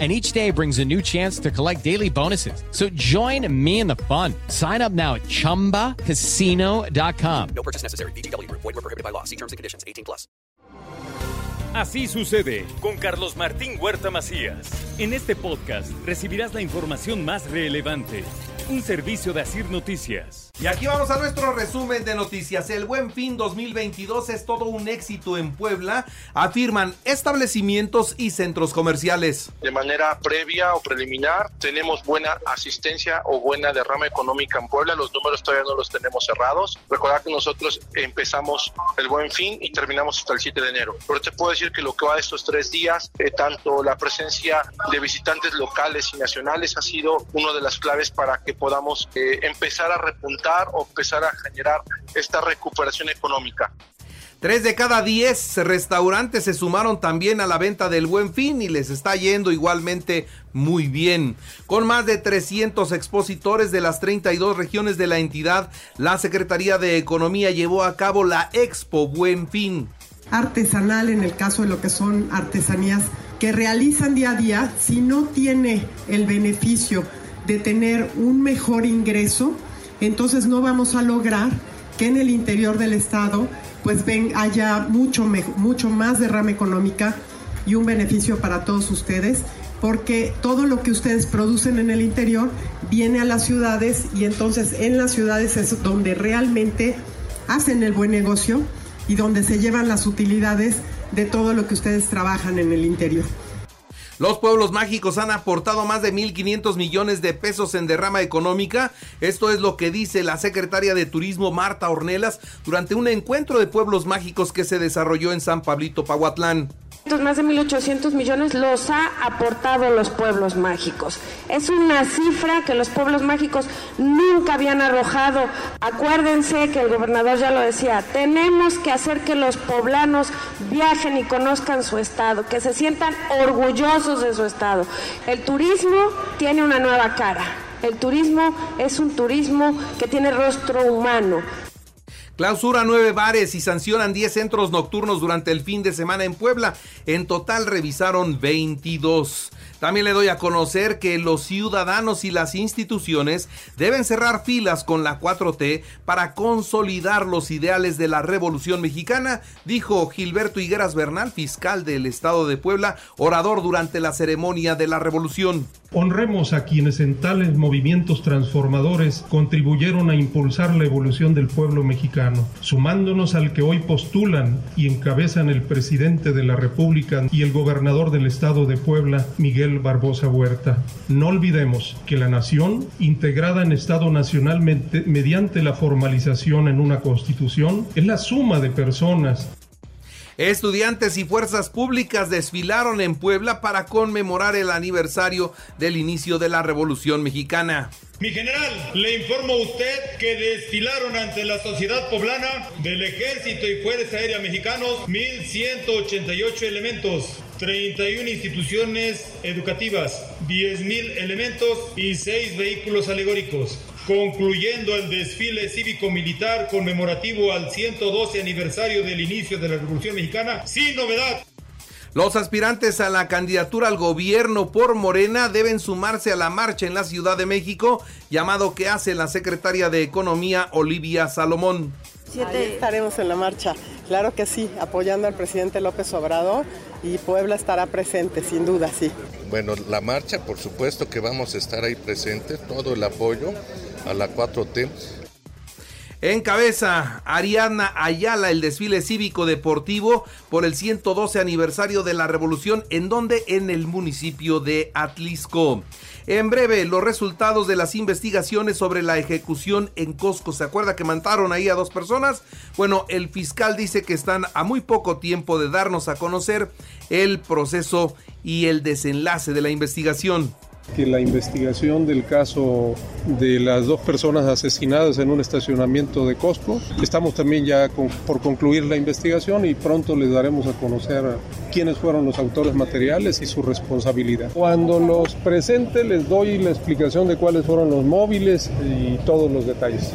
and each day brings a new chance to collect daily bonuses. So join me in the fun. Sign up now at ChumbaCasino.com. No purchase necessary. BGW. Void were prohibited by law. See terms and conditions. 18 plus. Así sucede con Carlos Martín Huerta Macías. En este podcast recibirás la información más relevante. Un servicio de Asir Noticias. Y aquí vamos a nuestro resumen de noticias. El Buen Fin 2022 es todo un éxito en Puebla, afirman establecimientos y centros comerciales. De manera previa o preliminar, tenemos buena asistencia o buena derrama económica en Puebla. Los números todavía no los tenemos cerrados. Recordad que nosotros empezamos el Buen Fin y terminamos hasta el 7 de enero. Pero te puedo decir que lo que va de estos tres días, eh, tanto la presencia de visitantes locales y nacionales ha sido una de las claves para que podamos eh, empezar a repuntar o empezar a generar esta recuperación económica. Tres de cada diez restaurantes se sumaron también a la venta del Buen Fin y les está yendo igualmente muy bien. Con más de 300 expositores de las 32 regiones de la entidad, la Secretaría de Economía llevó a cabo la Expo Buen Fin. Artesanal en el caso de lo que son artesanías que realizan día a día, si no tiene el beneficio de tener un mejor ingreso, entonces no vamos a lograr que en el interior del estado pues haya mucho mucho más derrama económica y un beneficio para todos ustedes porque todo lo que ustedes producen en el interior viene a las ciudades y entonces en las ciudades es donde realmente hacen el buen negocio y donde se llevan las utilidades de todo lo que ustedes trabajan en el interior. Los pueblos mágicos han aportado más de 1.500 millones de pesos en derrama económica. Esto es lo que dice la secretaria de Turismo Marta Ornelas durante un encuentro de pueblos mágicos que se desarrolló en San Pablito, Pahuatlán más de 1.800 millones los ha aportado los pueblos mágicos. Es una cifra que los pueblos mágicos nunca habían arrojado. Acuérdense que el gobernador ya lo decía, tenemos que hacer que los poblanos viajen y conozcan su estado, que se sientan orgullosos de su estado. El turismo tiene una nueva cara. El turismo es un turismo que tiene rostro humano. Clausura nueve bares y sancionan 10 centros nocturnos durante el fin de semana en Puebla. En total revisaron 22. También le doy a conocer que los ciudadanos y las instituciones deben cerrar filas con la 4T para consolidar los ideales de la Revolución Mexicana, dijo Gilberto Higueras Bernal, fiscal del Estado de Puebla, orador durante la ceremonia de la Revolución. Honremos a quienes en tales movimientos transformadores contribuyeron a impulsar la evolución del pueblo mexicano, sumándonos al que hoy postulan y encabezan el presidente de la República y el gobernador del estado de Puebla, Miguel Barbosa Huerta. No olvidemos que la nación, integrada en Estado nacionalmente mediante la formalización en una constitución, es la suma de personas Estudiantes y fuerzas públicas desfilaron en Puebla para conmemorar el aniversario del inicio de la Revolución Mexicana. Mi general, le informo a usted que desfilaron ante la sociedad poblana del Ejército y Fuerza Aérea Mexicanos 1.188 elementos, 31 instituciones educativas, 10.000 elementos y 6 vehículos alegóricos concluyendo el desfile cívico-militar conmemorativo al 112 aniversario del inicio de la Revolución Mexicana, sin novedad. Los aspirantes a la candidatura al gobierno por Morena deben sumarse a la marcha en la Ciudad de México, llamado que hace la secretaria de Economía Olivia Salomón. estaremos en la marcha, claro que sí, apoyando al presidente López Obrador y Puebla estará presente, sin duda, sí. Bueno, la marcha, por supuesto que vamos a estar ahí presente, todo el apoyo a la 4T. Encabeza Ariana Ayala el desfile cívico deportivo por el 112 aniversario de la revolución, en donde en el municipio de Atlisco. En breve, los resultados de las investigaciones sobre la ejecución en Costco. ¿Se acuerda que mataron ahí a dos personas? Bueno, el fiscal dice que están a muy poco tiempo de darnos a conocer el proceso y el desenlace de la investigación. Que la investigación del caso de las dos personas asesinadas en un estacionamiento de Costco, estamos también ya por concluir la investigación y pronto les daremos a conocer quiénes fueron los autores materiales y su responsabilidad. Cuando los presente les doy la explicación de cuáles fueron los móviles y todos los detalles.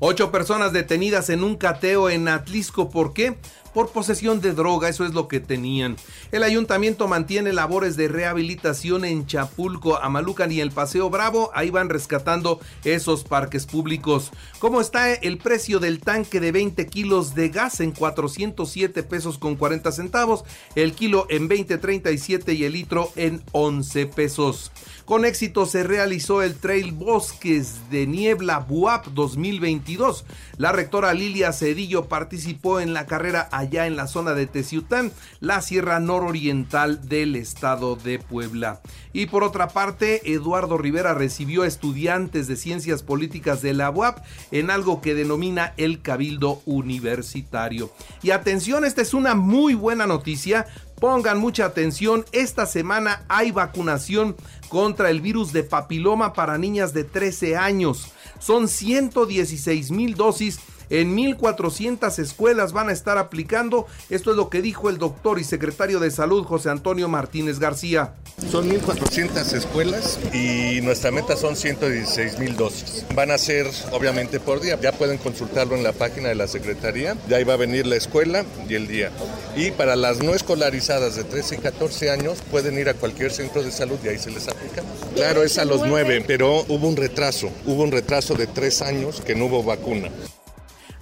Ocho personas detenidas en un cateo en Atlisco. ¿Por qué? Por posesión de droga, eso es lo que tenían. El ayuntamiento mantiene labores de rehabilitación en Chapulco, Amalucan y el Paseo Bravo, ahí van rescatando esos parques públicos. ¿Cómo está el precio del tanque de 20 kilos de gas en 407 pesos con 40 centavos, el kilo en 20.37 y el litro en 11 pesos? Con éxito se realizó el Trail Bosques de Niebla BUAP 2022. La rectora Lilia Cedillo participó en la carrera allá en la zona de Teciután, la sierra nororiental del estado de Puebla. Y por otra parte, Eduardo Rivera recibió estudiantes de ciencias políticas de la UAP en algo que denomina el Cabildo Universitario. Y atención, esta es una muy buena noticia Pongan mucha atención, esta semana hay vacunación contra el virus de papiloma para niñas de 13 años. Son 116 mil dosis en 1.400 escuelas van a estar aplicando. Esto es lo que dijo el doctor y secretario de Salud José Antonio Martínez García. Son 1.400 escuelas y nuestra meta son 116 mil dosis. Van a ser obviamente por día. Ya pueden consultarlo en la página de la Secretaría. De ahí va a venir la escuela y el día. Y para las no escolarizadas de 13 y 14 años pueden ir a cualquier centro de salud y ahí se les aplica. Claro, es a los 9, pero hubo un retraso. Hubo un retraso de 3 años que no hubo vacuna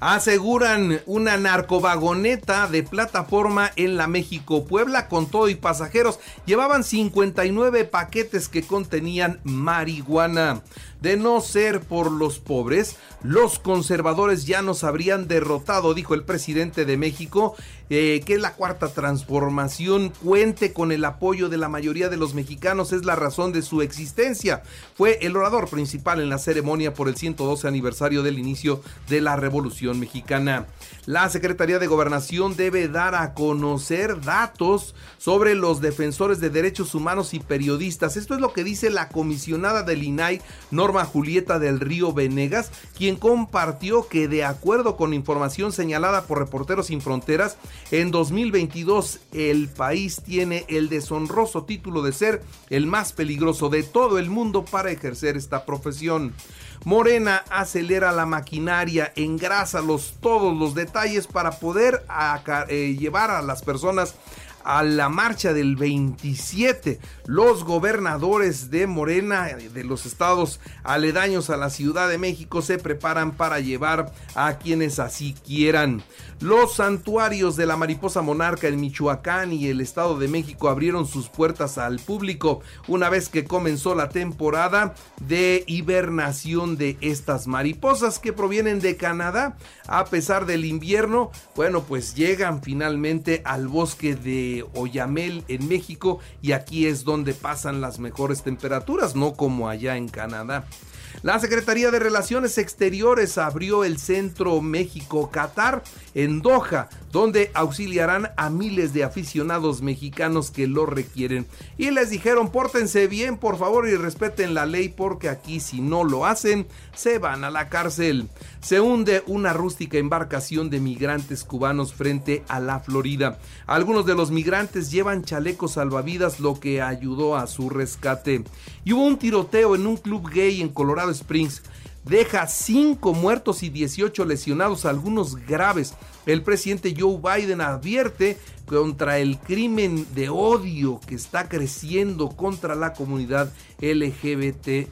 aseguran una narcovagoneta de plataforma en la México Puebla con todo y pasajeros. Llevaban 59 paquetes que contenían marihuana. De no ser por los pobres, los conservadores ya nos habrían derrotado, dijo el presidente de México, eh, que la cuarta transformación cuente con el apoyo de la mayoría de los mexicanos es la razón de su existencia. Fue el orador principal en la ceremonia por el 112 aniversario del inicio de la Revolución Mexicana. La Secretaría de Gobernación debe dar a conocer datos sobre los defensores de derechos humanos y periodistas. Esto es lo que dice la comisionada del INAI, Norma Julieta del Río Venegas, quien compartió que de acuerdo con información señalada por Reporteros Sin Fronteras, en 2022 el país tiene el deshonroso título de ser el más peligroso de todo el mundo para ejercer esta profesión. Morena acelera la maquinaria, engrasa los, todos los detalles para poder eh, llevar a las personas a la marcha del 27. Los gobernadores de Morena, de los estados aledaños a la Ciudad de México, se preparan para llevar a quienes así quieran. Los santuarios de la mariposa monarca en Michoacán y el Estado de México abrieron sus puertas al público una vez que comenzó la temporada de hibernación de estas mariposas que provienen de Canadá. A pesar del invierno, bueno, pues llegan finalmente al bosque de Oyamel en México y aquí es donde pasan las mejores temperaturas, no como allá en Canadá. La Secretaría de Relaciones Exteriores abrió el Centro México-Catar en Doha, donde auxiliarán a miles de aficionados mexicanos que lo requieren. Y les dijeron, pórtense bien, por favor, y respeten la ley, porque aquí si no lo hacen, se van a la cárcel. Se hunde una rústica embarcación de migrantes cubanos frente a la Florida. Algunos de los migrantes llevan chalecos salvavidas, lo que ayudó a su rescate. Y hubo un tiroteo en un club gay en Colorado Springs deja 5 muertos y 18 lesionados, algunos graves. El presidente Joe Biden advierte contra el crimen de odio que está creciendo contra la comunidad LGBT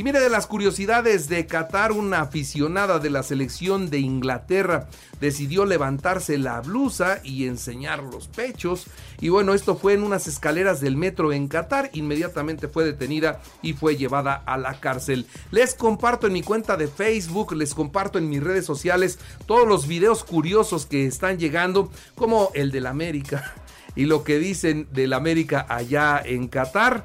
y mire de las curiosidades de Qatar, una aficionada de la selección de Inglaterra decidió levantarse la blusa y enseñar los pechos. Y bueno, esto fue en unas escaleras del metro en Qatar. Inmediatamente fue detenida y fue llevada a la cárcel. Les comparto en mi cuenta de Facebook, les comparto en mis redes sociales todos los videos curiosos que están llegando, como el del América y lo que dicen del América allá en Qatar.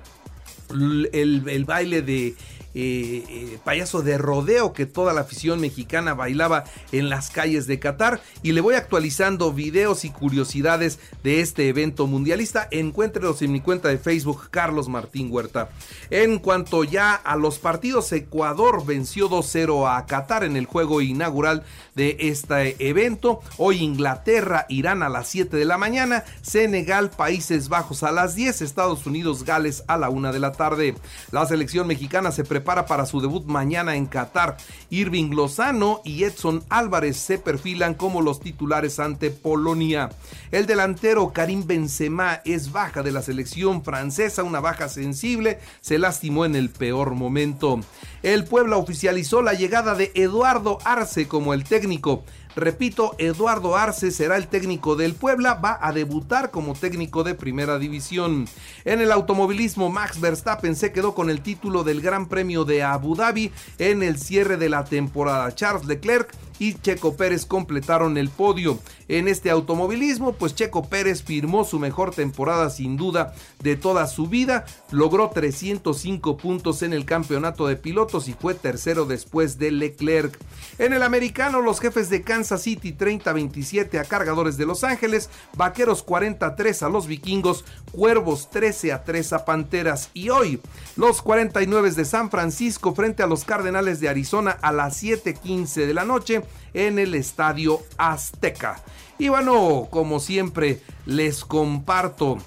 el baile de eh, eh, payaso de rodeo que toda la afición mexicana bailaba en las calles de Qatar. Y le voy actualizando videos y curiosidades de este evento mundialista. Encuéntrelos en mi cuenta de Facebook, Carlos Martín Huerta. En cuanto ya a los partidos, Ecuador venció 2-0 a Qatar en el juego inaugural de este evento. Hoy Inglaterra, Irán a las 7 de la mañana, Senegal, Países Bajos a las 10, Estados Unidos, Gales a la 1 de la tarde. La selección mexicana se prepara para su debut mañana en Qatar. Irving Lozano y Edson Álvarez se perfilan como los titulares ante Polonia. El delantero Karim Benzema es baja de la selección francesa, una baja sensible, se lastimó en el peor momento. El Puebla oficializó la llegada de Eduardo Arce como el técnico. Repito, Eduardo Arce será el técnico del Puebla, va a debutar como técnico de primera división. En el automovilismo, Max Verstappen se quedó con el título del Gran Premio de Abu Dhabi en el cierre de la temporada. Charles Leclerc y Checo Pérez completaron el podio. En este automovilismo, pues Checo Pérez firmó su mejor temporada sin duda de toda su vida, logró 305 puntos en el campeonato de pilotos y fue tercero después de Leclerc. En el americano, los jefes de Kansas City 30-27 a Cargadores de Los Ángeles, Vaqueros 43 a los Vikingos, Cuervos 13 a 3 a Panteras y hoy los 49 de San Francisco frente a los Cardenales de Arizona a las 7:15 de la noche en el Estadio Azteca. Y bueno, como siempre, les comparto.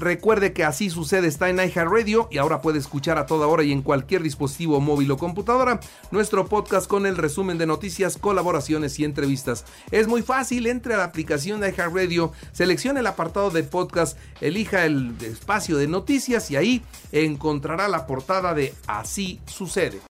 Recuerde que así sucede está en Radio y ahora puede escuchar a toda hora y en cualquier dispositivo móvil o computadora nuestro podcast con el resumen de noticias, colaboraciones y entrevistas. Es muy fácil, entre a la aplicación de Radio, seleccione el apartado de podcast, elija el espacio de noticias y ahí encontrará la portada de Así sucede.